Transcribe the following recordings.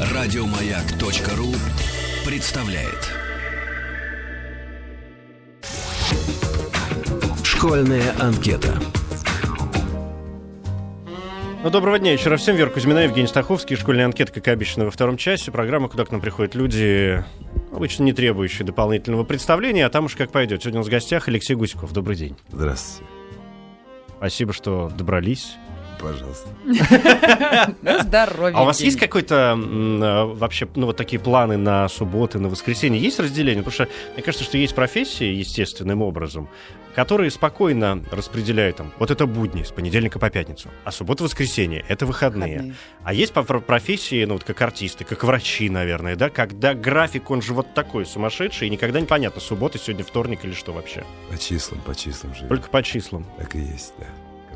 Радиомаяк.ру представляет. Школьная анкета. Ну, доброго дня еще раз всем. Вера Кузьмина, Евгений Стаховский. Школьная анкета, как и обещано, во втором часе. Программа, куда к нам приходят люди, обычно не требующие дополнительного представления, а там уж как пойдет. Сегодня у нас в гостях Алексей Гусиков. Добрый день. Здравствуйте. Спасибо, что добрались. Пожалуйста. Здоровья. А у вас есть какой-то э, вообще, ну, вот такие планы на субботы, на воскресенье? Есть разделение? Потому что мне кажется, что есть профессии естественным образом, которые спокойно распределяют там, вот это будни с понедельника по пятницу, а суббота, воскресенье — это выходные. Выходные. А есть профессии, ну, вот как артисты, как врачи, наверное, да, когда график, он же вот такой сумасшедший, и никогда непонятно, суббота, сегодня вторник или что вообще. По числам, по числам живем. Только по числам. Так и есть, да.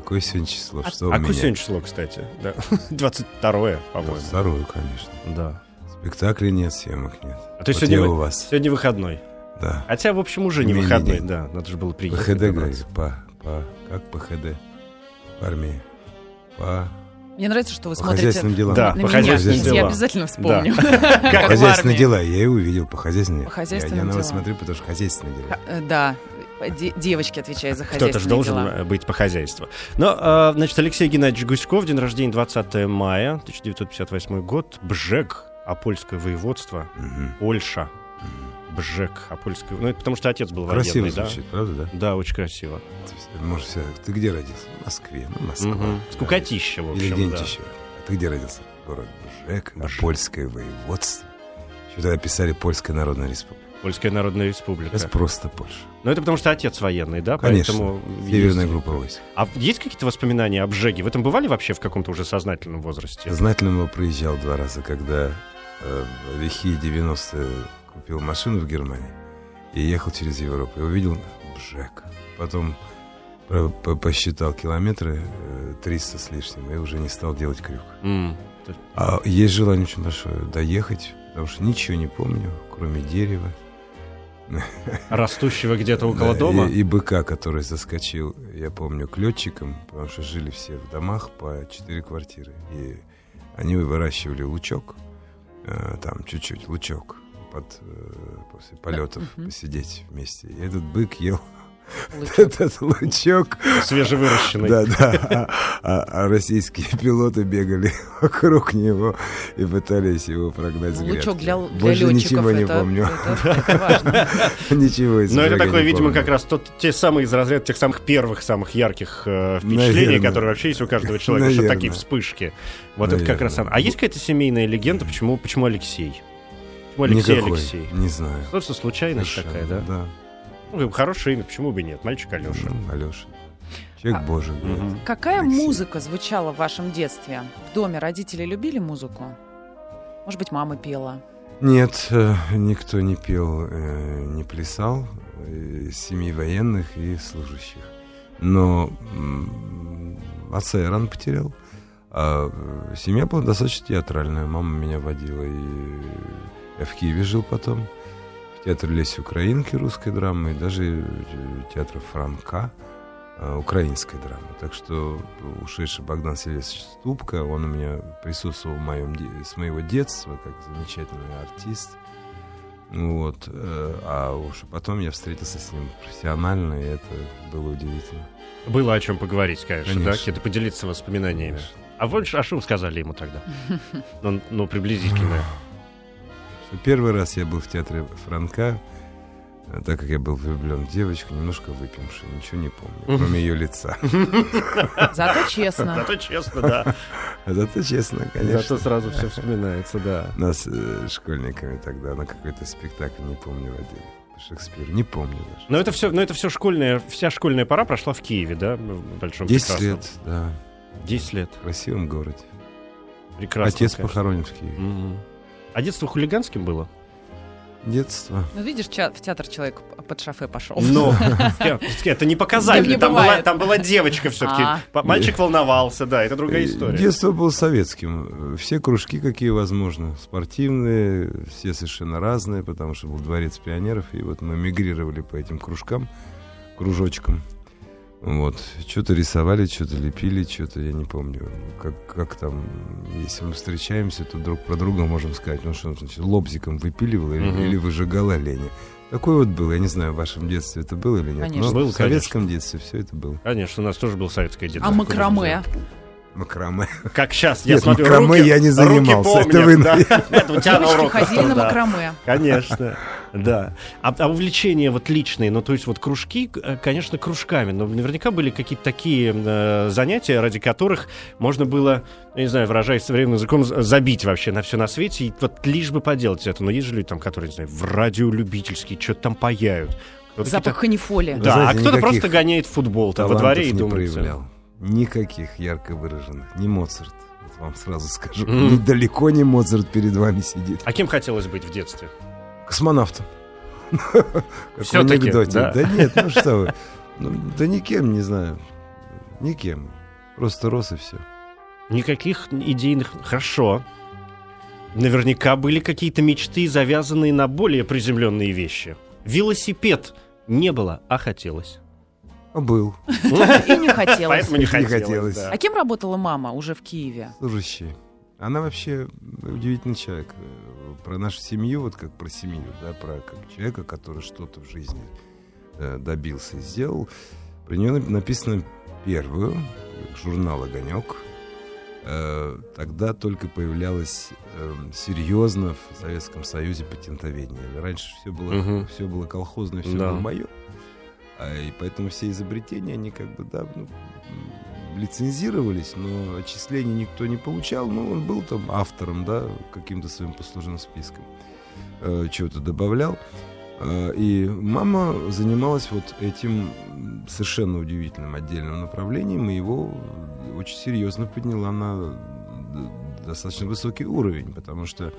Какое сегодня число? А- Что у а меня? какое сегодня число, кстати? Да. 22 по-моему. Вторую, конечно. Да. Спектаклей нет, съемок нет. А то Вот сегодня я у вас. Сегодня выходной. Да. Хотя, в общем, уже не Мини выходной, день. да. Надо же было приехать. ПХД, говорит, по, по, как ПХД? В армии. По, Мне нравится, что вы по смотрите хозяйственным делам. Да, на по меня. хозяйственным Я делам. обязательно вспомню. По Как в хозяйственные армии. дела. Я и увидел по хозяйственным. По Я, хозяйственным я на вас делам. смотрю, потому что хозяйственные дела. Э, Да, девочки отвечают за Кто-то же должен дела. э, быть по хозяйству. Но, э, значит, Алексей Геннадьевич Гуськов, день рождения 20 мая, 1958 год, Бжег, Апольское воеводство, Мгм. Польша. Бжег, Апольское... Ну, это потому что отец был Красиво военный, да? звучит, правда, да? Да, очень красиво. Может, вся- ты где родился? В Москве. Ну, Москва. Да. Скукотища, в Или общем, где-нибудь да. еще. А ты где родился? Город Бжек, Бжек. польское воеводство. Сюда писали Польская Народная Республика. Польская Народная Республика. Сейчас просто Польша. Но это потому что отец военный, да? Конечно. Поэтому Северная ездили. группа войск. А есть какие-то воспоминания о Бжеге? В этом бывали вообще в каком-то уже сознательном возрасте? Сознательно его проезжал два раза, когда э, в лихие 90-е купил машину в Германии и ехал через Европу. И увидел Бжек. Потом по- посчитал километры э, 300 с лишним и уже не стал делать крюк. М. А есть желание очень большое доехать, потому что ничего не помню, кроме дерева. Растущего где-то около Да, дома? И, и быка, который заскочил, я помню, к летчикам, потому что жили все в домах по четыре квартиры. И они выращивали лучок, э, там чуть-чуть лучок под, э, после полетов посидеть вместе. И этот бык ел. этот лучок. Свежевыращенный. Да, да. А, а российские пилоты бегали вокруг него и пытались его прогнать с Ну, Лучок грядки. для, для Больше летчиков ничего не это, помню. это важно. Ничего из Но это такое, не видимо, помню. как раз тот, те самые из разряда тех самых первых, самых ярких э, впечатлений, Наверное. которые вообще есть у каждого человека, что такие вспышки. Вот это как раз... Оно. А есть какая-то семейная легенда, почему, почему Алексей? Почему Алексей Никакой, Алексей? Не знаю. Просто случайность Совершенно, такая, да? Да. Ну, хорошее имя, почему бы и нет? Мальчик Алеша. Алеша. Человек А- божий. Мгм. Какая Алексей. музыка звучала в вашем детстве? В доме родители любили музыку? Может быть, мама пела? Нет, э, никто не пел, э, не плясал э, из семей военных и служащих. Но отца я рано потерял. А семья была достаточно театральная. Мама меня водила. И я в Киеве жил потом. В театре Леси Украинки русской драмы. И даже э, театра Франка э, украинской драмы. Так что ушедший Богдан Сильвестрович Ступка, он у меня присутствовал в моем, с моего детства, как замечательный артист. Вот. э, А уж потом я встретился с ним профессионально, и это было удивительно. Было о чем поговорить, конечно, да? Конечно. Какие-то поделиться воспоминаниями. Конечно. А вот а что вы сказали ему тогда? Ну, ну, приблизительно. Первый раз я был в театре Франка, э, так как я был влюблен в девочку, немножко выпивший, ничего не помню, кроме ее лица. Зато честно. Зато честно, да. Зато честно, конечно. Зато сразу все вспоминается, да. Нас э, школьниками тогда на какой-то спектакль, не помню, водили. Шекспир, не помню даже. Но это все, но это все школьная, вся школьная пора прошла в Киеве, да, в большом 10 прекрасном? лет, да, 10 лет. в красивом городе. Прекрасно. Отец конечно. похоронен в Киеве. А детство хулиганским было? Детство. Ну, видишь, в театр человек под шофе пошел. Но я- это не показатель. Там была, там была девочка все-таки. А. Мальчик волновался, да, это другая Э, история. Детство было советским. Все кружки, какие возможно. Спортивные, все совершенно разные, потому что был дворец пионеров. И вот мы мигрировали по этим кружкам, кружочкам. Вот. Что-то рисовали, что-то лепили, что-то я не помню. Как, как там, если мы встречаемся, то друг про друга можем сказать, ну что, значит, лобзиком выпиливал или, Мгм. или выжигал оленя. Такой вот был. Я не знаю, в вашем детстве это было или нет. Конечно. Но Было, в советском детстве все это было. Конечно, у нас тоже был советское детство. А макраме? Макраме. Как сейчас, я Нет, смотрю, макраме руки, я не руки занимался, это помнят, вы, да. Это у тебя на уроках, ходили на макраме. Конечно, да. А, а увлечения вот личные, ну то есть вот кружки, э, конечно, кружками, но наверняка были какие-то такие э, занятия, ради которых можно было, я не знаю, выражаясь современным языком, забить вообще на все на свете, и вот лишь бы поделать это. Но есть же люди там, которые, не знаю, в радиолюбительские, что-то там паяют. Кто-то Запах канифоли. Да, знаете, а кто-то просто гоняет футбол там во дворе и не думает... проявлял. Никаких ярко выраженных. Не Моцарт. Вот вам сразу скажу. Мгм. Недалеко не Моцарт перед вами сидит. А кем хотелось быть в детстве? Космонавтом. Как в анекдоте. да? Да нет, ну что вы. Ну, Да никем, не знаю. Никем. Просто рос и все. Никаких идейных... Хорошо. Наверняка были какие-то мечты, завязанные на более приземленные вещи. Велосипед не было, а хотелось. А был. И не хотелось. Поэтому не Не хотелось. хотелось. да. А кем работала мама уже в Киеве? Служащий. Она вообще удивительный человек. Про нашу семью, вот как про семью, да, про как человека, который что-то в жизни э, добился и сделал. Про нее нап- написано первую, журнал «Огонек». Э, Тогда только появлялось э, серьезно в Советском Союзе патентоведение. Раньше все было, Мгм. все было колхозное, все Да. было мое. А, И поэтому все изобретения, они как бы, да, ну, лицензировались, но отчислений никто не получал. Ну, он был там автором, да, каким-то своим послужным списком. Э, Чего-то добавлял. Э, И мама занималась вот этим совершенно удивительным отдельным направлением, и его очень серьезно подняла на д- достаточно высокий уровень, потому что э,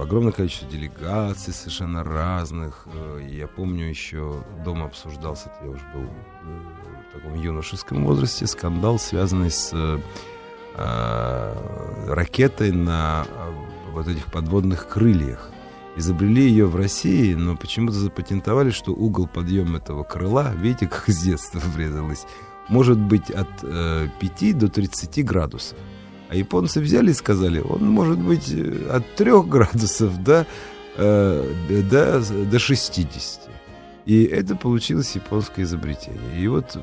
огромное количество делегаций совершенно разных. Э, я помню еще дома обсуждался, я уже был э, в таком юношеском возрасте, скандал, связанный с э, э, ракетой на э, вот этих подводных крыльях. Изобрели ее в России, но почему-то запатентовали, что угол подъема этого крыла, видите, как с детства врезалось, может быть от э, 5 до 30 градусов. А японцы взяли и сказали, он может быть э, от 3 градусов до, э, до, до 60. И это получилось японское изобретение. И вот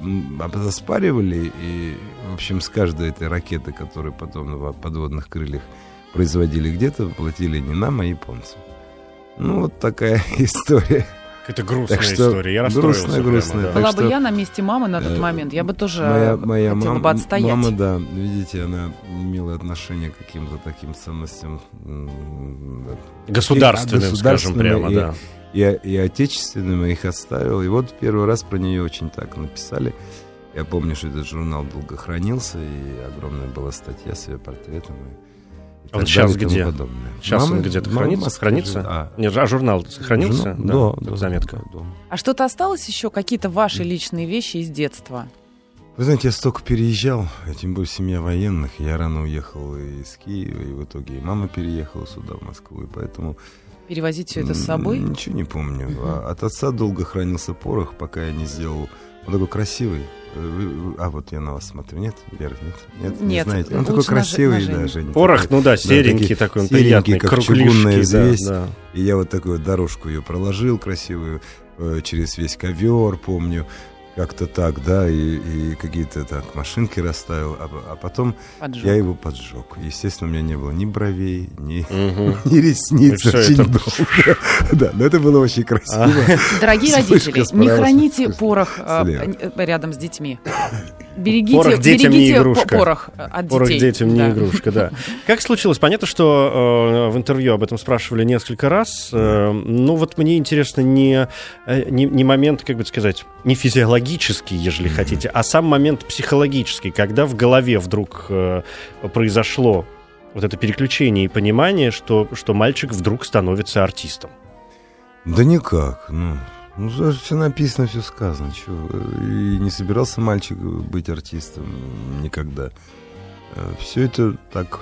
оспаривали, и, в общем, с каждой этой ракеты, которую потом на подводных крыльях производили где-то, платили не нам, а японцам. Ну, вот такая история. Это грустная Так что история. Я расстроился грустная, прямо, грустная. да. Так Была что, бы я на месте мамы на тот э, момент, я бы тоже моя, моя хотела мам- бы отстоять. мама, да, видите, она имела отношение к каким-то таким ценностям Государственным, скажем государственным прямо, и- да. и, и отечественным я их оставил. И вот первый раз про нее очень так написали. Я помню, что этот журнал долго хранился, и огромная была статья с ее портретом. И, и А вот сейчас где? подобное. Сейчас Мама- он где-то мама хранится? Москве Хранится? А, Нет, а журнал сохранился? журнал? Да, да, да, заметка. да, дома. А что-то осталось еще? Какие-то ваши личные вещи из детства? Вы знаете, я столько переезжал, а тем более семья военных. Я рано уехал из Киева, и в итоге и мама переехала сюда, в Москву. И поэтому Перевозить все это с собой? Ничего не помню. А От отца долго хранился порох, пока я не сделал... Он такой красивый. Э, А, вот я на вас смотрю. Нет, Вера, нет? Нет, не Нет, знаете. Он такой красивый, на Женю. да, Женя. Порох, такой. ну да, серенький такие такой, он серенький, приятный, как чугунная кругляшки, да, взвесь. да. И я вот такую дорожку ее проложил красивую э, через весь ковер, помню. Как-то так, да, и, и какие-то так машинки расставил, а, а потом Поджог. я его поджег. Естественно, у меня не было ни бровей, ни, Мгм. ни ресниц. Очень это- долго. Да, но это было очень красиво. Дорогие Вспышка родители, не храните порох а, э, рядом с детьми. Берегите, Порох детям не берегите по- игрушка. порох э, от Порох детей. детям не Да. игрушка, да. Как случилось? Понятно, что э, в интервью об этом спрашивали несколько раз. Э, ну вот мне интересно не, э, не, не момент, как бы сказать, не физиологический, ежели хотите, а сам момент психологический, когда в голове вдруг э, произошло вот это переключение и понимание, что, что мальчик вдруг становится артистом. Да никак, ну... Ну, все написано, все сказано. Чё, И не собирался мальчик быть артистом никогда. Все это так...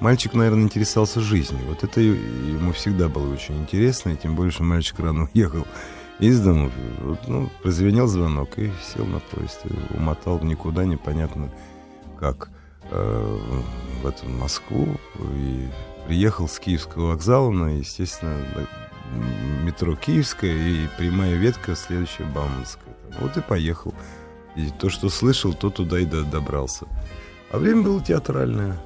Мальчик, наверное, интересовался жизнью. Вот это ему всегда было очень интересно, и тем более, что мальчик рано уехал из дому. Вот, Ну, прозвенел звонок и сел на поезд. И умотал никуда, непонятно как, э, в эту Москву. И приехал с Киевского вокзала на, естественно, метро Киевская и прямая ветка, следующая Бауманская. Вот и поехал. И то, что слышал, то туда и до- добрался. А время было театральное.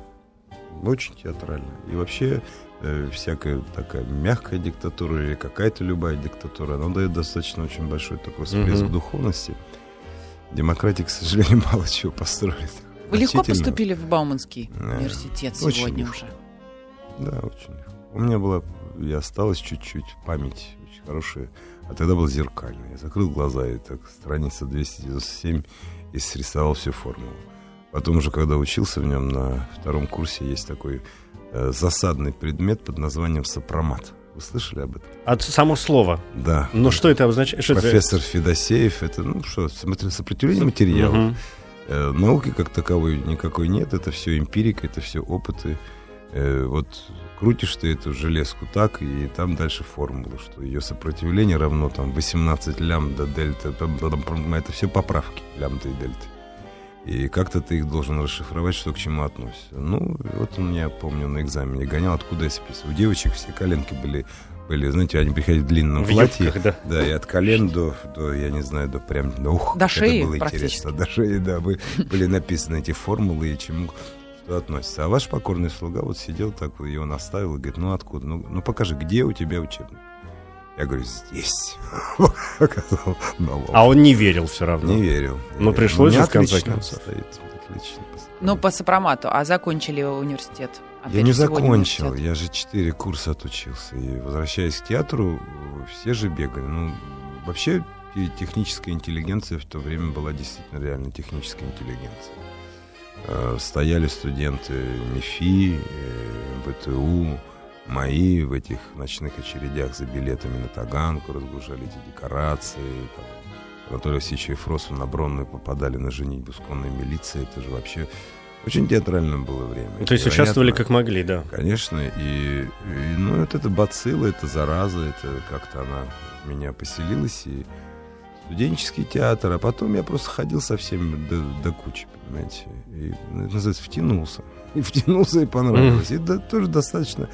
Очень театральное. И вообще э, всякая такая мягкая диктатура или какая-то любая диктатура, она дает достаточно очень большой такой всплеск Мгм. духовности. Демократии, к сожалению, мало чего построили. Вы легко поступили в Бауманский Да. университет Очень сегодня легко. уже? Да, очень легко. У меня была, и осталась чуть-чуть память очень хорошая, а тогда был зеркальный. Я закрыл глаза и так страница 297 и срисовал всю формулу. Потом уже, когда учился в нем на втором курсе, есть такой э, засадный предмет под названием сопромат. Вы слышали об этом? От само слово. Да. Но что это обозначает? Что это- Профессор Федосеев, это, ну что, сопротивление материала. Мгм. Э, Науки как таковой никакой нет, это все эмпирика, это все опыты. Э, Вот крутишь ты эту железку так, и там дальше формула, что ее сопротивление равно там 18 лямбда, дельта, это все поправки лямбда и дельта. И как-то ты их должен расшифровать, что к чему относится. Ну, вот он меня, помню, на экзамене гонял, откуда я списываю. У девочек все коленки были, были знаете, они приходили в длинном В платье. юбках, да. Да, и от колен до, до, я не знаю, до прям, до, ух, До шеи это было интересно. До шеи, да, бы- были написаны эти формулы и чему что относится. А ваш покорный слуга вот сидел так, вот, его наставил и говорит, ну откуда? Ну, ну покажи, где у тебя учебник? Я говорю, здесь. А он не верил все равно. Не верил. не Ну, пришлось У меня же, в конце отлично концов. отлично. Ну, по сопромату. А закончили университет? Опять Я не закончил, я же четыре курса отучился. И возвращаясь к театру, все же бегали. Ну, вообще, те- техническая интеллигенция в то время была действительно реально техническая интеллигенция. Э, Стояли студенты МИФИ, э, ВТУ, мои в этих ночных очередях за билетами на Таганку, разгружали эти декорации. Там, Анатолий Васильевич и Фросов на Бронную попадали на женитьбу с конной милицией. Это же вообще очень театральное было время. То есть Невероятно. участвовали как могли, да. Конечно, и, и, ну, вот это бацилла, это зараза, это как-то она меня поселилась, и студенческий театр, а потом я просто ходил со всеми до, до кучи, понимаете, и, ну, называется, втянулся, и втянулся, и понравилось, и да, тоже достаточно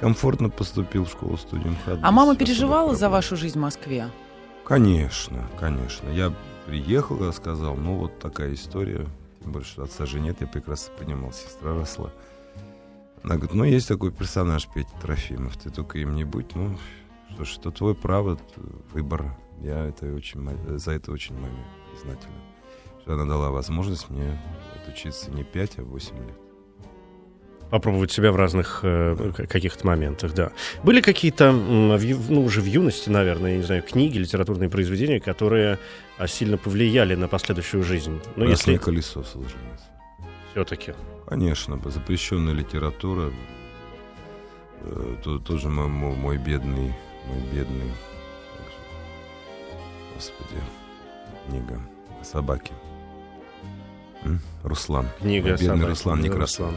комфортно поступил в школу студию МХАТ. А мама переживала за вашу жизнь в Москве? Конечно, конечно. Я приехал, я сказал, ну вот такая история. Тем более, что отца же нет, я прекрасно понимал, сестра росла. Она говорит, ну есть такой персонаж Петя Трофимов, ты только им не будь, ну что ж, это твое право, выбор. Я это очень, за это очень маме признателен. Что она дала возможность мне отучиться не 5, а 8 лет. Попробовать себя в разных э, каких-то моментах, да. Были какие-то, ну, уже в юности, наверное, я не знаю, книги, литературные произведения, которые а, сильно повлияли на последующую жизнь? Ну, Красное если колесо Солженицына. все-таки. Конечно, запрещенная литература. Э, то- тоже мой, мой, бедный, мой бедный, господи, книга о собаке. М? Руслан. Книга бедный «Собаки», Руслан Некрасов. Руслан.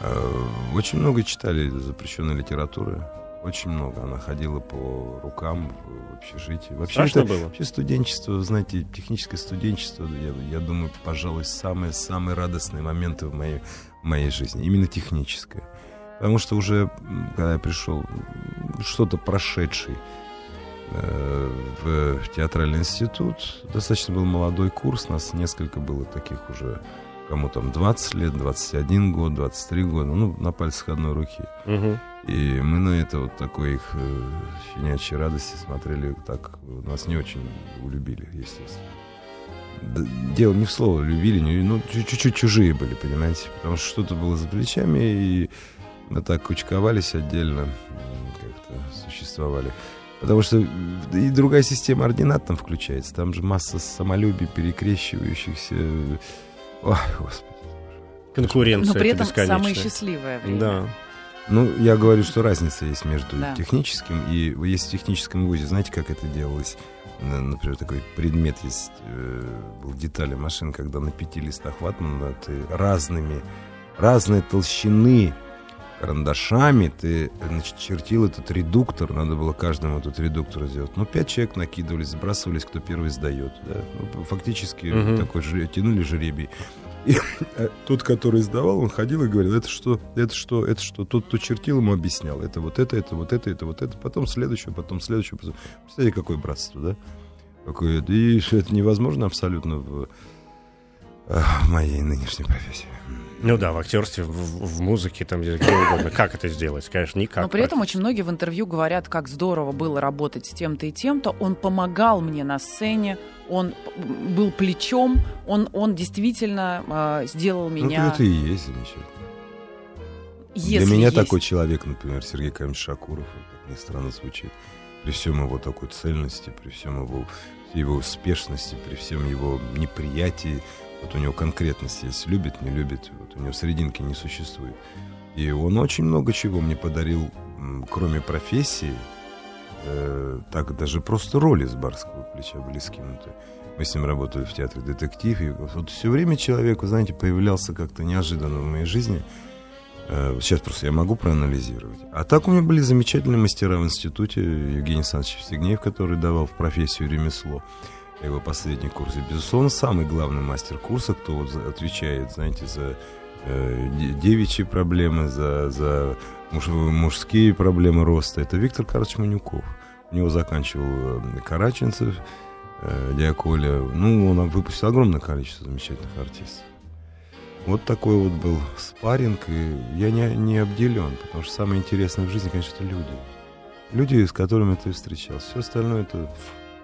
Э, Очень много читали запрещенной литературы. Очень много. Она ходила по рукам в общежитии. Вообще, Страшно это- было? Вообще студенчество, знаете, техническое студенчество, я, я думаю, пожалуй, самые-самые радостные моменты в моей, в моей жизни. Именно техническое. Потому что уже, когда я пришел, что-то прошедший в, в театральный институт, достаточно был молодой курс, нас несколько было таких уже, кому там 20 лет, 21 год, 23 года, ну, на пальцах одной руки. Мгм. И мы на это вот такой их э, щенячьей радости смотрели так. Нас не очень улюбили, естественно. Дело не в слово любили, не, ну, чуть- чуть-чуть чужие были, понимаете? Потому что что-то было за плечами, и мы так кучковались отдельно, как-то существовали. Потому что и другая система ординат там включается. Там же масса самолюбий, перекрещивающихся. Ой, господи. Конкуренция Но при это этом самое бесконечная. счастливое время. Да. Ну, я говорю, что разница есть между Да. техническим и есть в техническом вузе. Знаете, как это делалось? Например, такой предмет есть, э, был детали машин, когда на пяти листах ватмана ты разными, разной толщины карандашами, ты значит, чертил этот редуктор, надо было каждому этот редуктор сделать. Ну, пять человек накидывались, сбрасывались, кто первый сдает. Да? Ну, фактически Мгм. такой жре- тянули жеребий. И э, тот, который сдавал, он ходил и говорил, это что, это что, это что. Тот, кто чертил, ему объяснял. Это вот это, это вот это, это вот это. Потом следующее, потом следующее. Потом... Представляете, какое братство, да? Какое. И это невозможно абсолютно в, э, в моей нынешней профессии. Ну да, в актерстве, в, в музыке, там где, где угодно. Как это сделать? Конечно, никак. Но при этом очень многие в интервью говорят, как здорово было работать с тем-то и тем-то. Он помогал мне на сцене, он был плечом, он, он действительно э, сделал Ну, меня... это и есть замечательно. Если Для меня есть- такой человек, например, Сергей Камилович Шакуров, как ни странно звучит, при всем его такой цельности, при всем его, его успешности, при всем его неприятии, вот у него конкретность есть, любит, не любит, вот у него серединки не существует. И он очень много чего мне подарил, кроме профессии, э, так даже просто роли с барского плеча были скинуты. Мы с ним работали в театре «Детектив», и вот все время человек, вы знаете, появлялся как-то неожиданно в моей жизни. Э, Сейчас просто я могу проанализировать. А так у меня были замечательные мастера в институте. Евгений Александрович Евстигнеев, который давал в профессию ремесло. Его последний курс. И, безусловно, самый главный мастер курса, кто вот отвечает, знаете, за э, де- девичьи проблемы, за, за муж- мужские проблемы роста, это Виктор Карлович Манюков. У него заканчивал э, Караченцев, э, Диаколя. Ну, он выпустил огромное количество замечательных артистов. Вот такой вот был спарринг, и я не, не обделен, потому что самое интересное в жизни, конечно, это люди. Люди, с которыми ты встречался. Все остальное это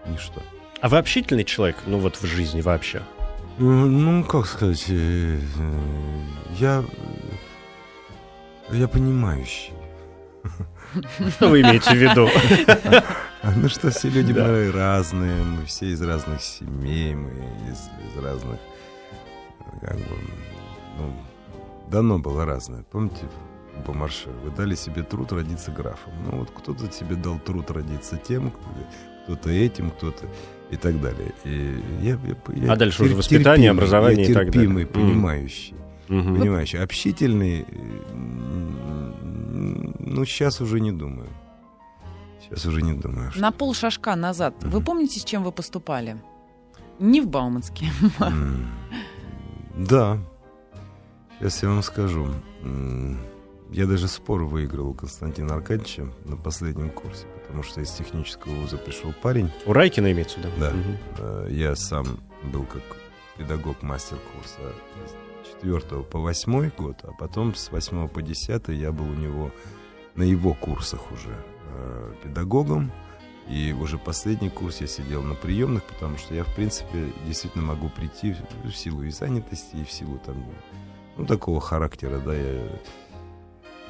ничто. А вы общительный человек, ну вот в жизни вообще? Ну, как сказать, э, э, я, я понимающий. Что вы имеете в виду? Ну что, все люди Да. мы разные, мы все из разных семей, мы из, из разных, как бы, ну, дано было разное. Помните, по марше, вы дали себе труд родиться графом. Ну вот кто-то тебе дал труд родиться тем, кто-то этим, кто-то и так далее. И я, я- я А дальше уже тер- воспитание, терпимый, образование я и так далее. терпимый, понимающий. Мгм. Понимающий. Общительный, ну, сейчас уже не думаю. Сейчас уже не думаю. что- На пол шажка назад. Вы Мгм. помните, с чем вы поступали? Не в Бауманске. М, Да. Сейчас я вам скажу. Я даже спор выиграл у Константина Аркадьевича на последнем курсе, потому что из технического вуза пришел парень. У Райкина имеется виду? Да. Мгм. Э, Я сам был как педагог мастер-курса с 4 по 8 год, а потом с 8 по 10 я был у него на его курсах уже э, педагогом. И уже последний курс я сидел на приемных, потому что я, в принципе, действительно могу прийти в силу и занятости, и в силу там, ну, такого характера, да, я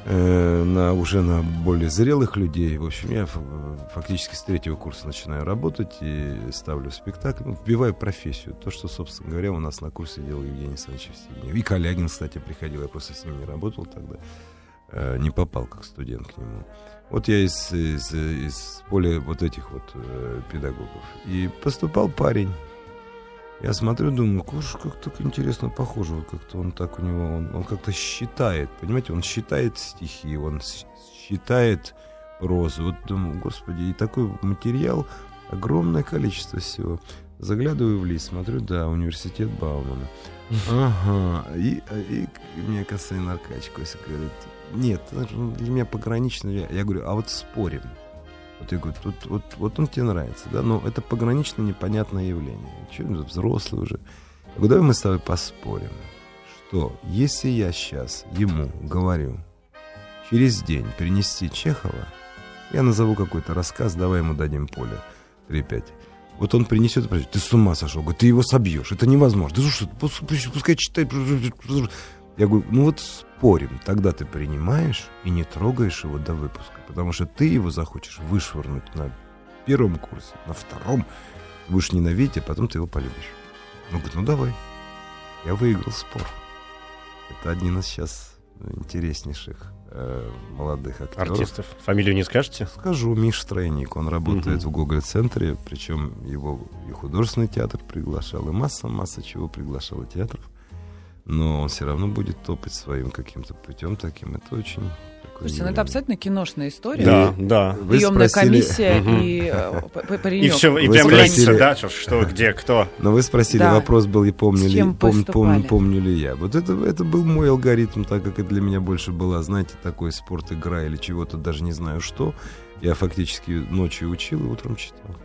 э, на, уже на более зрелых людей. В общем, я фактически с третьего курса начинаю работать и ставлю спектакль, ну, вбиваю профессию. То, что, собственно говоря, у нас на курсе делал Евгений Александрович Евстигнеев. И Калягин, кстати, приходил, я просто с ним не работал тогда. Э, Не попал как студент к нему. Вот я из, из, из поля вот этих вот э, педагогов. И поступал парень. Я смотрю, думаю, куш, как так интересно похоже, вот как-то он так у него, он, он как-то считает, понимаете, он считает стихи, он считает прозу. Вот думаю, господи, и такой материал, огромное количество всего. Заглядываю в лист, смотрю, да, университет Баумана. Ага. И, и, и мне Константин Аркадьевич Косик говорит, нет, для меня погранично. Я, я говорю, а вот спорим. Вот я говорю, тут, вот, вот он тебе нравится, да, но это погранично непонятное явление. Че, взрослый уже. Я говорю, давай мы с тобой поспорим, что если я сейчас ему говорю через день принести Чехова, я назову какой-то рассказ, давай ему дадим поле 3-5. Вот он принесет ты с ума сошел, говорит, ты его собьешь, это невозможно. Да что, пускай читает. Я говорю, ну вот спорим, тогда ты принимаешь и не трогаешь его до выпуска, потому что ты его захочешь вышвырнуть на первом курсе, на втором, будешь ненавидеть, а потом ты его полюбишь. Он говорит, ну давай. Я выиграл спор. Это один из сейчас интереснейших э, молодых актеров. Артистов. Фамилию не скажете? Скажу, Миш Стройник, он работает Мгм. в Гоголь-центре, причем его и художественный театр приглашал, и масса-масса чего приглашал и театров. Но он все равно будет топать своим каким-то путем таким. Это очень... такой Слушайте, ну это абсолютно киношная история. Да, да. Вы Приемная спросили- комиссия и э, п- п- И паренек. все, и Вы прям спросили- ленится, да, что, где, кто. Но вы спросили, Да. вопрос был, и помню ли, чем пом- помню, ли я. Вот это, это был мой алгоритм, так как это для меня больше была, знаете, такой спорт, игра или чего-то, даже не знаю что. Я фактически ночью учил и утром читал.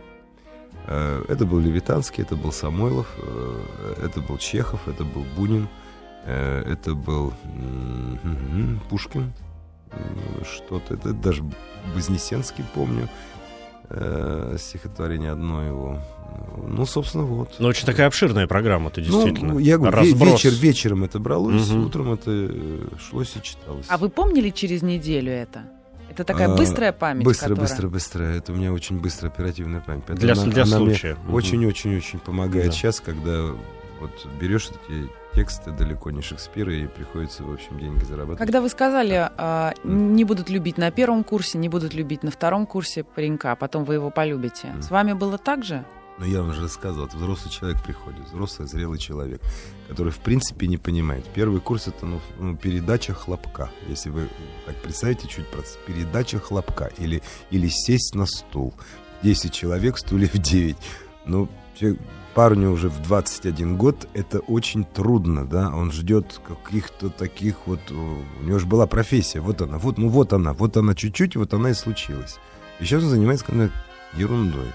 Э, Это был Левитанский, это был Самойлов, э, это был Чехов, это был Бунин, это был Пушкин, что-то, это даже Вознесенский, помню, э, стихотворение одно его. Ну, собственно, вот. Ну, очень такая обширная программа-то, действительно. Ну, я говорю, Разброс. вечер, вечером это бралось, Мгм. утром это э, шлось и читалось. А вы помнили через неделю это? Это такая А, быстрая память, Быстро, которая... быстро, быстро. Это у меня очень быстро оперативная память. Поэтому Для, она- для она случая. Очень-очень-очень помогает Да. сейчас, когда вот берешь эти тексты далеко не Шекспира и приходится, в общем, деньги зарабатывать. Когда вы сказали, а, не будут любить на первом курсе, не будут любить на втором курсе паренька, а потом вы его полюбите. Мгм. С вами было так же? Но я вам уже рассказывал, взрослый человек приходит, взрослый, зрелый человек, который в принципе не понимает. Первый курс это ну, ну, передача хлопка. Если вы так представите чуть процесс. Передача хлопка или, или сесть на стул. 10 человек, стульев 9. Ну, че- парню уже в 21 год это очень трудно, да, он ждет каких-то таких вот, э, у него же была профессия, вот она, вот, ну вот она, вот она чуть-чуть, вот она и случилась. И сейчас он занимается какой-то ерундой.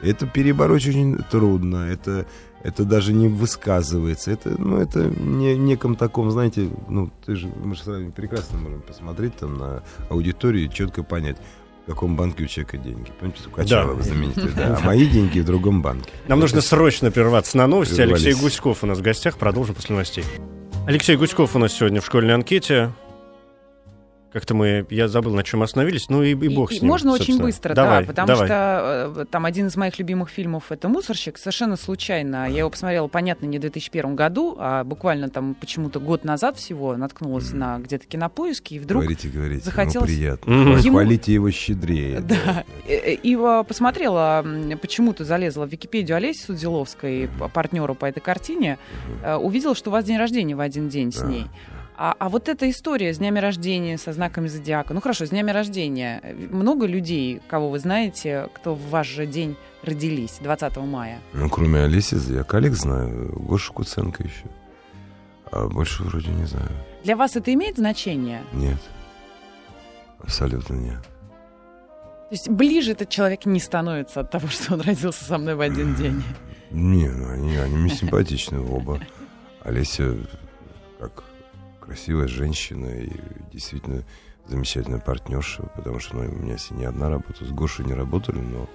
Это перебороть очень трудно, это, это даже не высказывается, это, ну, это не, неком таком, знаете, ну, ты же, мы же с вами прекрасно можем посмотреть там на аудиторию и четко понять, каком банке у человека деньги. Помните, у Качалова Да. знаменитый, да? А мои деньги в другом банке. Нам нужно срочно прерваться на новости. Алексей Гуськов у нас в гостях. Продолжим после новостей. Алексей Гуськов у нас сегодня в школьной анкете. Как-то мы, я забыл, на чем остановились, ну и, и бог И- с ним, можно очень собственно. быстро, Давай, да, потому давай. что э, там один из моих любимых фильмов это «Мусорщик», совершенно случайно. Я его посмотрела, понятно, не в 2001 году, а буквально там почему-то год назад всего наткнулась на где-то кинопоиске, и вдруг... Говорите, говорите, захотелось- ему приятно. Хва- Ему- Хвалите его щедрее. Да. И, и, э, посмотрела, почему-то залезла в Википедию Олеси Судзиловской, п- партнеру по этой картине, э, увидела, что у вас день рождения в один день с ней. А, а вот эта история с днями рождения, со знаками зодиака, ну хорошо, с днями рождения. Много людей, кого вы знаете, кто в ваш же день родились, 20 мая? Ну, кроме Олеси, я коллег знаю, Гоша Куценко еще. А больше вроде не знаю. Для вас это имеет значение? Нет. Абсолютно нет. То есть ближе этот человек не становится от того, что он родился со мной в один день? Не, ну они, они мне симпатичны оба. Олеся как красивая женщина и действительно замечательная партнерша, потому что ну, у меня с ней не одна работа, с Гошей не работали, но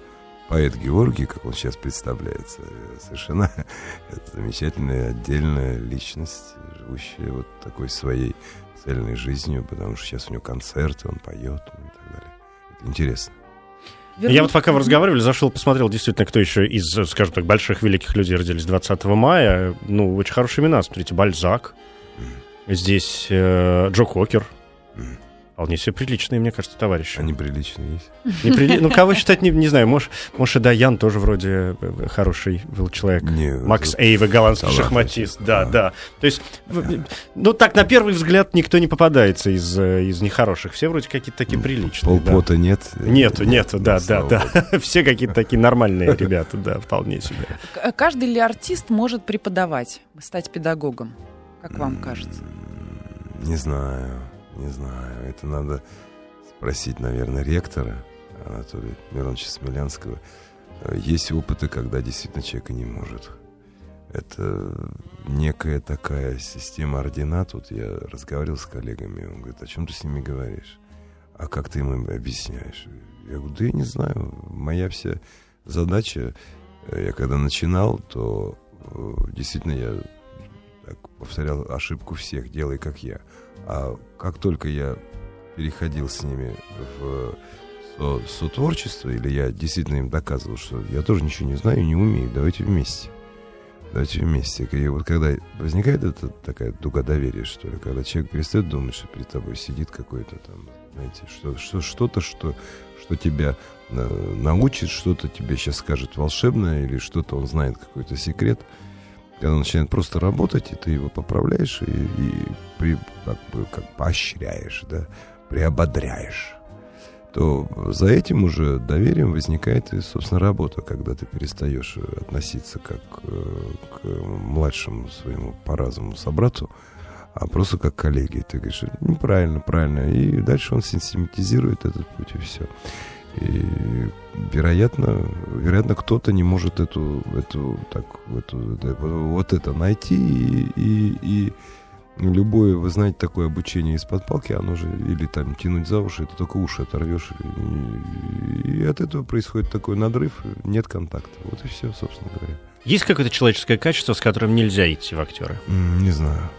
поэт Георгий, как он сейчас представляется, совершенно замечательная отдельная личность, живущая вот такой своей цельной жизнью, потому что сейчас у него концерты, он поет ну, и так далее. Это интересно. Я вот пока вы разговаривали, зашел, посмотрел действительно, кто еще из, скажем так, больших великих людей родились 20 мая. Ну, очень хорошие имена. Смотрите, Бальзак. Здесь э, Джо Кокер. Мгм. Вполне себе приличные, мне кажется, товарищи. Они приличные есть. Неприли- Ну, кого считать, не, не знаю. Может, может, и Даян тоже вроде э, хороший был человек. Не, Макс это- Эйве, голландский талантливый, шахматист. Да, да. да. То есть, ну, так, на первый взгляд, никто не попадается из, э, из нехороших. Все вроде какие-то такие приличные. да. Полпота нет. Нету, нету, да, да, да. Все какие-то такие нормальные ребята, да, вполне себе. Каждый ли артист может преподавать, стать педагогом? Как вам кажется? Не знаю, не знаю. Это надо спросить, наверное, ректора Анатолия Мироновича Смелянского. Есть опыты, когда действительно человек и не может. Это некая такая система ординат. Вот я разговаривал с коллегами, он говорит, о чем ты с ними говоришь? А как ты им объясняешь? Я говорю, да я не знаю. Моя вся задача, э, я когда начинал, то э, действительно я повторял ошибку всех, делай как я. А как только я переходил с ними в со- сотворчество, или я действительно им доказывал, что я тоже ничего не знаю не умею, давайте вместе. Давайте вместе. И вот когда возникает эта такая дуга доверия, что ли, когда человек перестает думать, что перед тобой сидит какой-то там, знаете, что, что, что-то, что, что тебя э, научит, что-то тебе сейчас скажет волшебное, или что-то он знает, какой-то секрет, Когда он начинает просто работать, и ты его поправляешь и, и при, как бы как поощряешь, да, приободряешь то за этим уже доверием возникает и, собственно, работа, когда ты перестаешь относиться как э, к младшему своему по разуму собрату, а просто как коллеги. Ты говоришь, неправильно, правильно. И дальше он систематизирует этот путь, и все. И, вероятно, вероятно, кто-то не может эту, эту, так, эту, вот это найти и, и, и любое, вы знаете, такое обучение из-под палки, оно же, или там тянуть за уши, это только уши оторвешь. И, и от этого происходит такой надрыв, нет контакта. Вот и все, собственно говоря. Есть какое-то человеческое качество, с которым нельзя идти в актеры? Не знаю.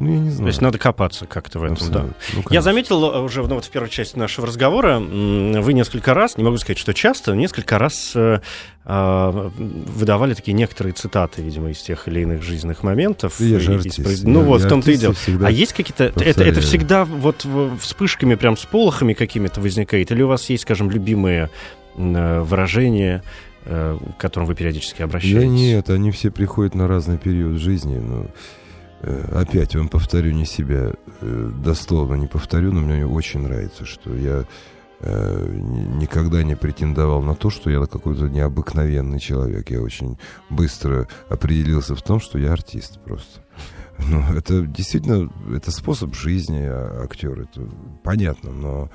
Ну, я не знаю. То есть надо копаться как-то в этом, Абсолютно. да. Ну, я заметил э, уже ну, вот в первой части нашего разговора, вы несколько раз, не могу сказать, что часто, несколько раз э, э, выдавали такие некоторые цитаты, видимо, из тех или иных жизненных моментов. Я же артист. Из... Ну я, вот, я в том-то и дело. А есть какие-то... Это, это всегда вот вспышками, прям с полохами какими-то возникает? Или у вас есть, скажем, любимые э, выражения, э, к которым вы периодически обращаетесь? Да нет, они все приходят на разный период жизни, но... Э, опять вам повторю не себя, э, дословно не повторю, но мне очень нравится, что я э, никогда не претендовал на то, что я какой-то необыкновенный человек. Я очень быстро определился в том, что я артист просто. Ну, это действительно, это способ жизни а, это понятно, но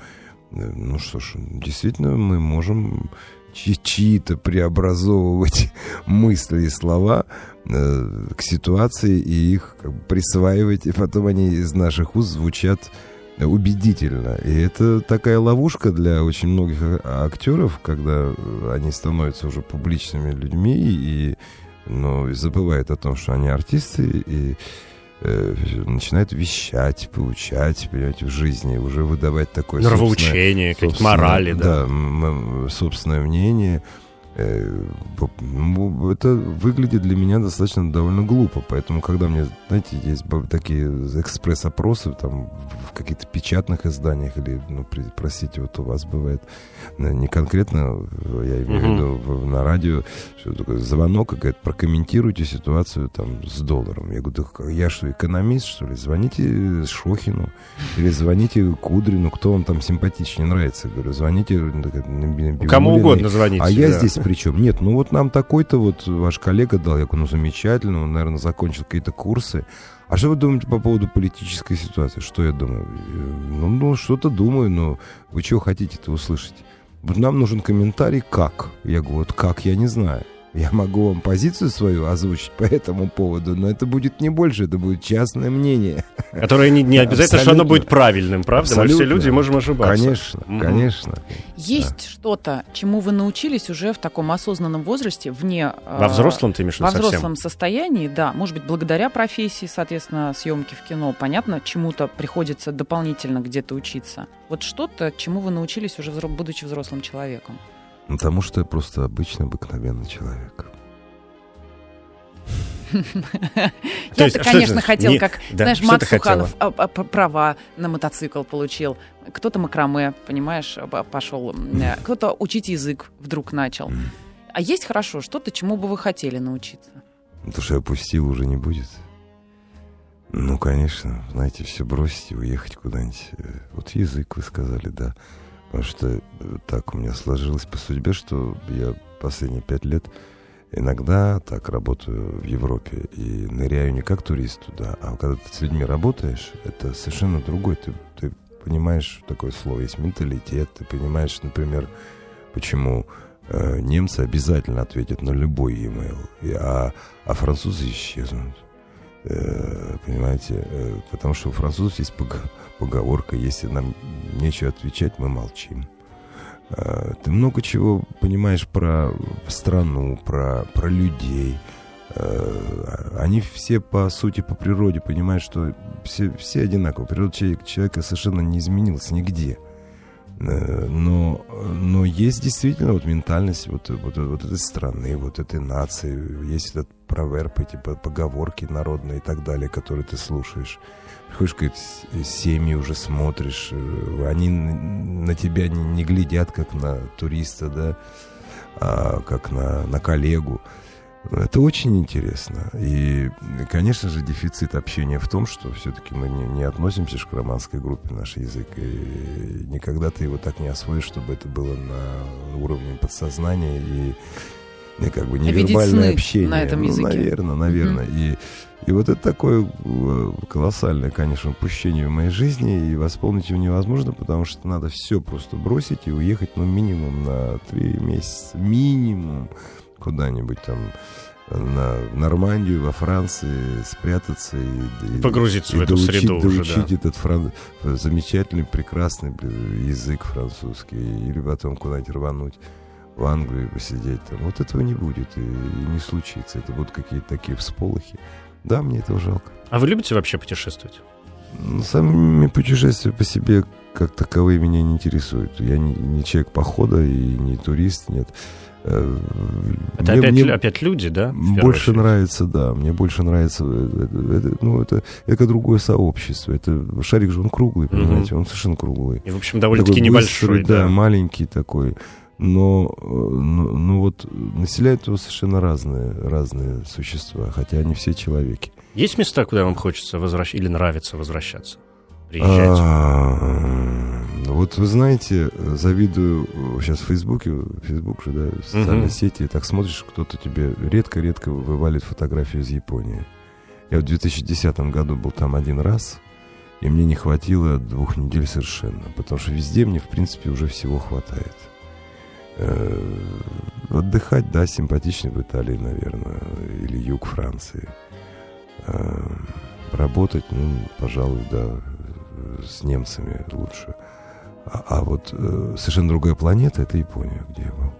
ну что ж, действительно мы можем чьи-то преобразовывать мысли и слова э, к ситуации и их присваивать, и потом они из наших уст звучат убедительно. И это такая ловушка для очень многих актеров, когда они становятся уже публичными людьми и ну, забывают о том, что они артисты, и э, начинает вещать, поучать, понимаете, в жизни, уже выдавать такое... Нравоучение, какие-то морали, да. Да, собственное мнение. Э, ну, это выглядит для меня достаточно довольно глупо. Поэтому, когда мне, знаете, есть такие экспресс-опросы там в каких-то печатных изданиях или, ну, простите, вот у вас бывает, э, не конкретно, я имею в виду на радио, что такое звонок, и говорит, прокомментируйте ситуацию там с долларом. Я говорю, да я что, экономист, что ли? Звоните Шохину или звоните Кудрину, кто вам там симпатичнее нравится. Говорю, звоните Кому угодно звоните. А я здесь причем? Нет, ну вот нам такой-то вот ваш коллега дал, я говорю, ну замечательно, он, наверное, закончил какие-то курсы. А что вы думаете по поводу политической ситуации? Что я думаю? Ну, ну что-то думаю, но вы чего хотите-то услышать? Вот нам нужен комментарий «как?». Я говорю, вот как, я не знаю. Я могу вам позицию свою озвучить по этому поводу, но это будет не больше, это будет частное мнение. Которое не, не обязательно, Абсолютно. что оно будет правильным, правда? Абсолютно. Мы все люди можем ошибаться. Конечно, mm-hmm. конечно. Есть да. что-то, чему вы научились уже в таком осознанном возрасте, вне... Во взрослом ты имеешь Во взрослом состоянии, да. Может быть, благодаря профессии, соответственно, съемки в кино. Понятно, чему-то приходится дополнительно где-то учиться. Вот что-то, чему вы научились уже будучи взрослым человеком. Ну, потому что я просто обычный, обыкновенный человек. Я-то, конечно, хотел, как, знаешь, Мат Суханов а, а, права на мотоцикл получил. Кто-то макраме, понимаешь, пошел. Э, кто-то учить язык вдруг начал. А есть хорошо что-то, чему бы вы хотели научиться? То, что я опустил, уже не будет. Ну, конечно, знаете, все бросить и уехать куда-нибудь. Э, вот язык, вы сказали, да. Потому что так у меня сложилось по судьбе, что я последние пять лет иногда так работаю в Европе и ныряю не как турист туда, а когда ты с людьми работаешь, это совершенно другой. Ты, ты понимаешь, такое слово есть менталитет, ты понимаешь, например, почему э, немцы обязательно ответят на любой e-mail, а, а французы исчезнут. Э, понимаете, э, потому что у французов есть поговорка, если нам нечего отвечать, мы молчим. Э, ты много чего понимаешь про страну, про, про людей. Они все по сути, по природе понимают, что все, все одинаковы. Природа человека совершенно не изменилась нигде. Но, но есть действительно вот ментальность вот, вот, вот этой страны, вот этой нации. Есть этот проверб, эти поговорки народные и так далее, которые ты слушаешь. Приходишь, говорит, семьи уже смотришь, э, они на тебя не, не глядят, как на туриста, да, а как на, на коллегу. Это очень интересно. И, конечно же, дефицит общения в том, что все-таки мы не, не относимся к романской группе наш язык. И никогда ты его так не освоишь, чтобы это было на уровне подсознания и, и как бы невербальное общение. на этом языке. Ну, наверное, наверное. Mm-hmm. И, и вот это такое э, колоссальное, конечно, упущение в моей жизни, и восполнить его невозможно, потому что надо все просто бросить и уехать, ну, минимум на три месяца. Минимум куда-нибудь там на Нормандию, во Франции, спрятаться и, погрузиться и, в эту доучить, среду доучить уже, да. этот фран... замечательный, прекрасный язык французский, или потом куда-нибудь рвануть в Англию посидеть там. Вот этого не будет и, и не случится. Это будут какие-то такие всполохи. Да, мне этого жалко. А вы любите вообще путешествовать? Ну, сами путешествия по себе как таковые меня не интересуют. Я не, не человек похода и не турист, нет. Э, это мне, опять, мне опять люди, да? Больше очередь? нравится, да. Мне больше нравится. Это, это, ну, это, это другое сообщество. Это шарик же он круглый, понимаете, угу. он совершенно круглый. И, в общем, довольно-таки небольшой. Да. да, маленький такой. Но, ну, ну вот населяют его совершенно разные, разные существа, хотя они все человеки. Есть места, куда вам хочется возвращаться или нравится возвращаться? Приезжать? Вот вы знаете, завидую сейчас в Фейсбуке, Фейсбук же, да, социальные uh-huh. сети, так смотришь, кто-то тебе редко-редко вывалит фотографию из Японии. Я в 2010 году был там один раз, и мне не хватило двух недель совершенно, потому что везде мне, в принципе, уже всего хватает. Э, отдыхать, да, симпатичнее в Италии, наверное, или юг Франции. Э, работать, ну, пожалуй, да, с немцами лучше. А, а вот э, совершенно другая планета — это Япония, где я был.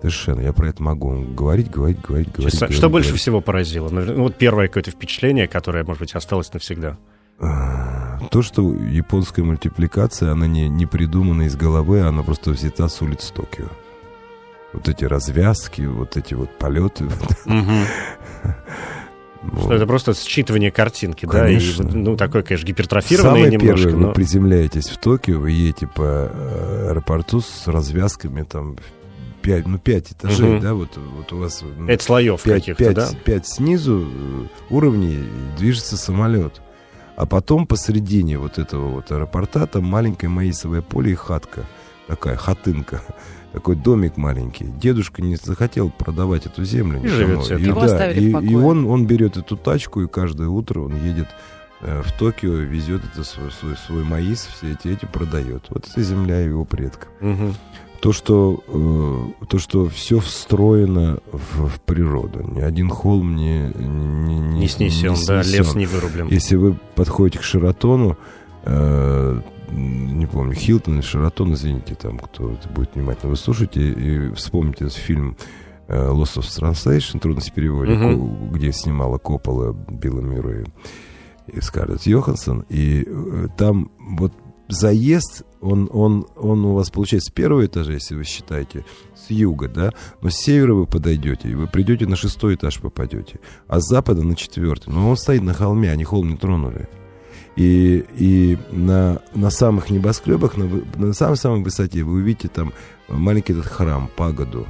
Совершенно. Я про это могу говорить, говорить, говорить, говорить. Сейчас, говорить что больше всего поразило? Ну, вот первое какое-то впечатление, которое, может быть, осталось навсегда. А, то, что японская мультипликация, она не, не придумана из головы, она просто взята с улиц Токио. Вот эти развязки, вот эти вот полеты. Вот. Что это просто считывание картинки, конечно. да? И, ну, такой, конечно, гипертрофированный Самое немножко. Первое, но... вы приземляетесь в Токио, вы едете по э, аэропорту с развязками там пять, ну, пять этажей, угу. да, вот, вот у вас... Ну, пять слоев каких-то, да? Пять снизу э, уровней движется самолет. А потом посередине вот этого вот аэропорта там маленькое маисовое поле и хатка. Такая хатынка такой домик маленький. Дедушка не захотел продавать эту землю. И живет себе. И, Его да, и, и он, он берет эту тачку, и каждое утро он едет э, в Токио, везет это свой, свой, свой маис, все эти, эти продает. Вот это земля его предков. Угу. То, что, э, то, что все встроено в, в природу. Ни один холм не, не, не, не снесен, не снесен, да, лес не вырублен. Если вы подходите к Шератону, э, не помню, Хилтон или Шератон, извините, там, кто будет внимательно, вы слушаете и вспомните этот фильм э, Lost of Translation, трудности перевода, uh-huh. где снимала Коппола, Билла Мюррея и Скарлетт Йоханссон, и э, там вот заезд, он, он, он у вас получается с первого этажа, если вы считаете, с юга, да, но с севера вы подойдете, и вы придете на шестой этаж попадете, а с запада на четвертый. Но он стоит на холме, они холм не тронули. И, и на, на самых небоскребах, на, на самой-самой высоте вы увидите там маленький этот храм, пагоду.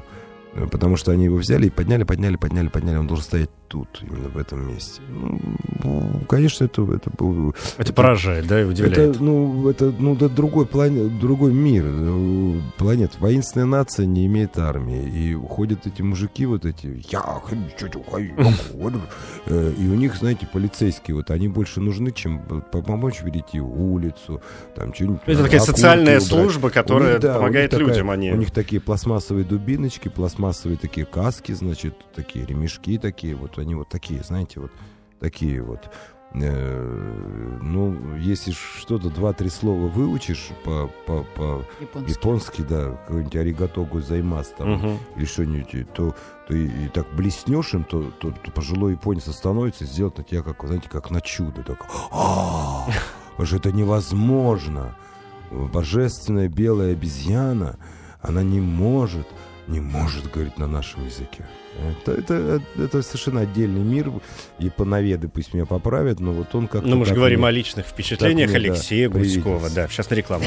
Потому что они его взяли и подняли, подняли, подняли, подняли. Он должен стоять тут, именно в этом месте. Ну, конечно, это, это. Это, это поражает, да, и удивляет. Это, ну, это, ну, да, другой, планет, другой мир, планета. Воинственная нация не имеет армии. И уходят эти мужики вот эти, я, э, и у них, знаете, полицейские, вот они больше нужны, чем помочь перейти улицу, там что-нибудь. Это такая социальная служба, которая помогает людям, они... У них такие пластмассовые дубиночки, пластмассовые такие каски, значит, такие ремешки такие, вот они вот такие, знаете, вот такие вот. Э, ну, если что-то два-три слова выучишь по, по, по японски. японски, да, какой-нибудь аригато гозаймас там, угу. или что-нибудь, то, то и, и так блеснешь им, то, то, то пожилой японец остановится и сделает на тебя, как, знаете, как на чудо. Так, а потому что это невозможно. Божественная белая обезьяна, она не может, не может говорить на нашем языке. Это, это, это совершенно отдельный мир. И Японоведы пусть меня поправят, но вот он как-то... Ну, мы же говорим мне, о личных впечатлениях Алексея да, Гуськова. Да, сейчас на рекламу.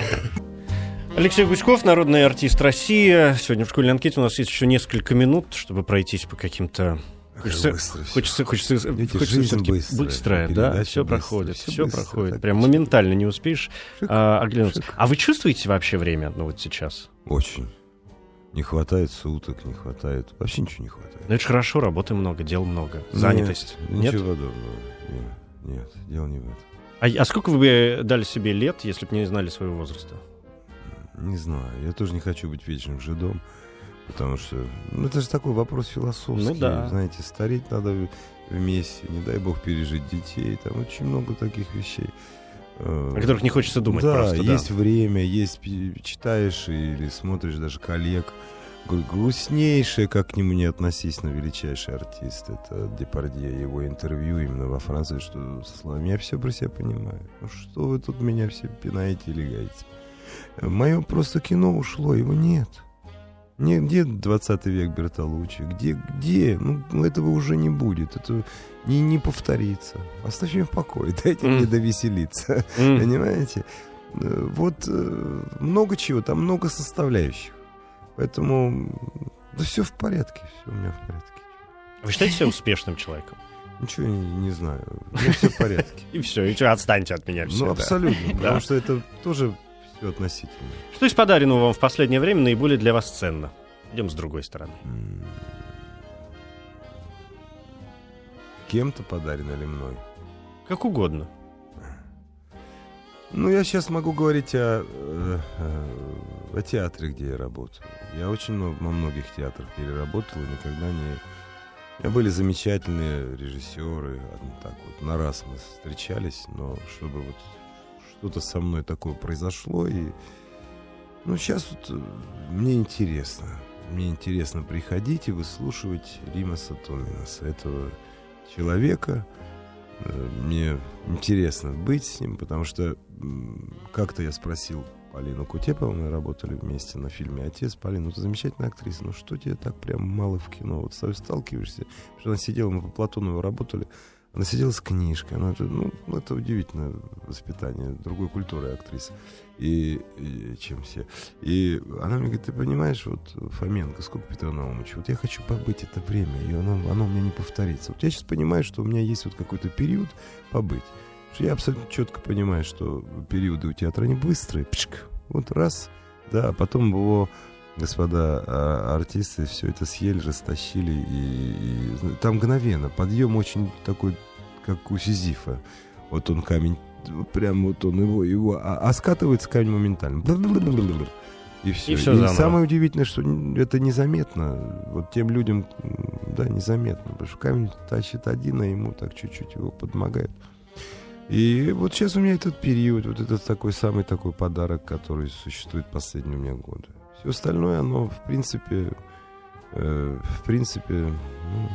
Алексей Гуськов, народный артист России. Сегодня в школьной анкете у нас есть еще несколько минут, чтобы пройтись по каким-то Хочется, быстро хочется, хочется, Видите, хочется быстрая, быстрая да, все проходит, все, все быстро, проходит. Прям моментально не успеешь шик, а, оглянуться. Шик. А вы чувствуете вообще время, ну вот сейчас? Очень. Не хватает суток, не хватает. Вообще ничего не хватает. Ну это же хорошо, работы много, дел много, занятость. Нет, ничего подобного. Нет, нет, дело не в этом. А, а сколько вы бы дали себе лет, если бы не знали своего возраста? Не знаю. Я тоже не хочу быть вечным жидом. Потому что ну, это же такой вопрос философский. Ну, да. Знаете, стареть надо вместе, не дай бог пережить детей. Там очень много таких вещей. О которых не хочется думать да, просто. Есть да, время, есть читаешь или смотришь даже коллег. Грустнейшее, как к нему не относись, но величайший артист. Это Депардье, его интервью именно во Франции, что со словами «Я все про себя понимаю». Ну что вы тут меня все пинаете и легаете? Мое просто кино ушло, его нет. Не, где 20 век Бертолуччи? Где, где? Ну, этого уже не будет. Это не, не повторится. Оставьте меня в покое, дайте mm. мне довеселиться. Mm. Понимаете? Э, вот э, много чего, там много составляющих. Поэтому да все в порядке, все у меня в порядке. Вы считаете себя успешным человеком? Ничего не, не знаю. У меня все в порядке. И все, и что, отстаньте от меня все. Ну, абсолютно. Потому что это тоже все относительно. Что из подаренного вам в последнее время наиболее для вас ценно? Идем с другой стороны. Кем-то подарено или мной? Как угодно. Ну, я сейчас могу говорить о, о, э, о театре, где я работаю. Я очень много, во многих театрах переработал и никогда не... У меня были замечательные режиссеры, так вот, на раз мы встречались, но чтобы вот что-то со мной такое произошло. И, ну, сейчас вот э, мне интересно. Мне интересно приходить и выслушивать Римаса Томинаса, этого человека. Э, мне интересно быть с ним, потому что как-то я спросил Полину Кутепову, мы работали вместе на фильме «Отец». Полина, ну ты замечательная актриса, ну что тебе так прям мало в кино? Вот сталкиваешься, что она сидела, мы по Платонову работали, она сидела с книжкой. Она, ну, это удивительное воспитание другой культуры актрисы, и, и, чем все. И она мне говорит, ты понимаешь, вот Фоменко, сколько Петра Наумовича, вот я хочу побыть это время, и оно, оно у меня не повторится. Вот я сейчас понимаю, что у меня есть вот какой-то период побыть. Я абсолютно четко понимаю, что периоды у театра не быстрые. Пшик, вот раз, да, а потом его господа а, артисты все это съели, растащили, и, и там мгновенно. Подъем очень такой, как у Сизифа. Вот он камень, прям вот он его, его, а, а скатывается камень моментально. И все. И, все и самое удивительное, что это незаметно. Вот тем людям, да, незаметно. Потому что камень тащит один, а ему так чуть-чуть его подмогает. И вот сейчас у меня этот период, вот этот такой самый такой подарок, который существует последние у меня годы. Все остальное, оно, в принципе, э, в принципе, ну,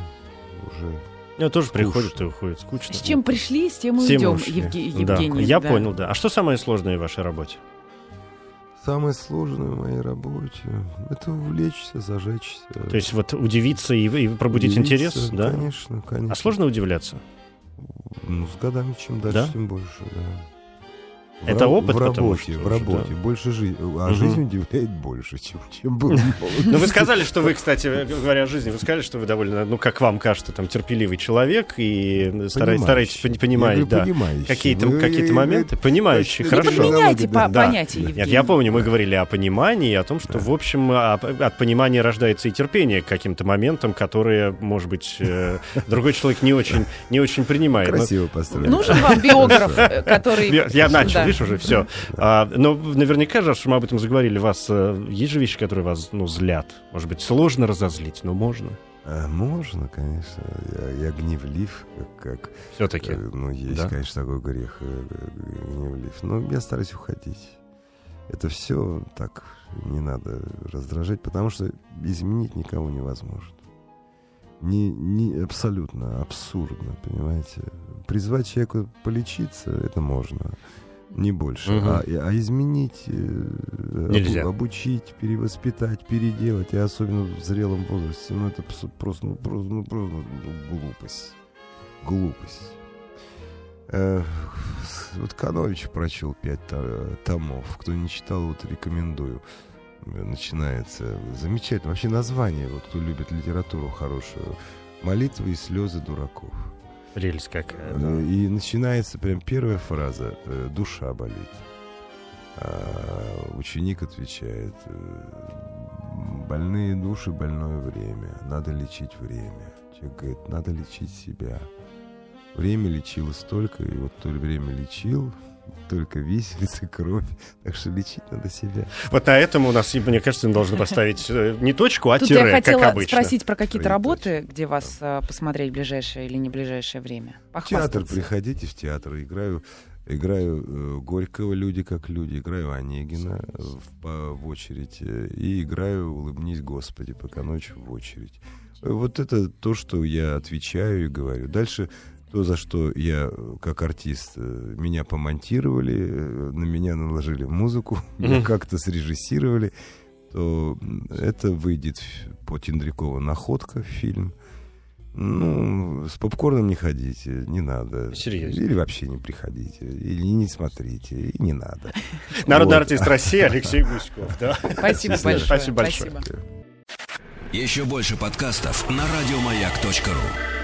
уже ну, тоже скучно. приходит и уходит. Скучно. С чем пришли, с тем и уйдем, Евге- Евгений. Да, я да. понял, да. А что самое сложное в вашей работе? Самое сложное в моей работе — это увлечься, зажечься. То есть вот удивиться и, и пробудить удивиться, интерес, да? Конечно, конечно. А сложно удивляться? Ну, с годами чем дальше, да? тем больше, да. Это в, опыт, в работе, что в работе, да. больше жизни, а угу. жизнь удивляет больше, чем, чем был. Ну вы сказали, что вы, кстати, говоря о жизни, вы сказали, что вы довольно, ну как вам кажется, там терпеливый человек и стараетесь понимать, да, какие-то какие-то моменты, понимающий, хорошо. Понятие, Нет, я помню, мы говорили о понимании, о том, что в общем от понимания рождается и терпение к каким-то моментам, которые, может быть, э, другой человек не очень не очень принимает. Красиво построено. Нужен вам биограф, э, который. Я начал видишь, уже все. А, но наверняка же, что мы об этом заговорили, вас э, есть же вещи, которые вас, ну, злят. Может быть, сложно разозлить, но можно. А, можно, конечно. Я, я гневлив, как... как Все-таки? Э, ну, есть, да? конечно, такой грех, э, гневлив. Но я стараюсь уходить. Это все так не надо раздражать, потому что изменить никого невозможно. Не, не абсолютно абсурдно, понимаете. Призвать человека полечиться, это можно не больше. Угу. А, а изменить, э, Нельзя. обучить, перевоспитать, переделать, и особенно в зрелом возрасте, ну это просто, ну, просто, ну, просто ну, глупость. Глупость. Э, вот Канович прочел пять томов. Кто не читал, вот рекомендую. Начинается замечательно. Вообще название, вот кто любит литературу хорошую, молитвы и слезы дураков. Прелесть какая. Да. И начинается прям первая фраза «душа болит». А ученик отвечает «больные души, больное время, надо лечить время». Человек говорит «надо лечить себя». Время лечило столько, и вот то время лечил, только виселица, кровь. Так что лечить надо себя. Вот на этом у нас, мне кажется, мы должны поставить э, не точку, а Тут тире, я хотела как обычно. спросить про какие-то работы, где вас да. посмотреть в ближайшее или не ближайшее время. В театр приходите, в театр. Играю Играю э, Горького «Люди как люди», играю Онегина в, по, в очередь э, и играю «Улыбнись, Господи», пока ночь в очередь. Вот это то, что я отвечаю и говорю. Дальше то, за что я как артист, э, меня помонтировали, э, на меня наложили музыку, меня как-то срежиссировали, то это выйдет по Тиндрякову «Находка» фильм. Ну, с попкорном не ходите, не надо. Серьезно? Или вообще не приходите, или не смотрите, и не надо. Народный вот. артист России Алексей Гуськов. Да? Спасибо большое. Спасибо большое. Еще больше подкастов на радиомаяк.ру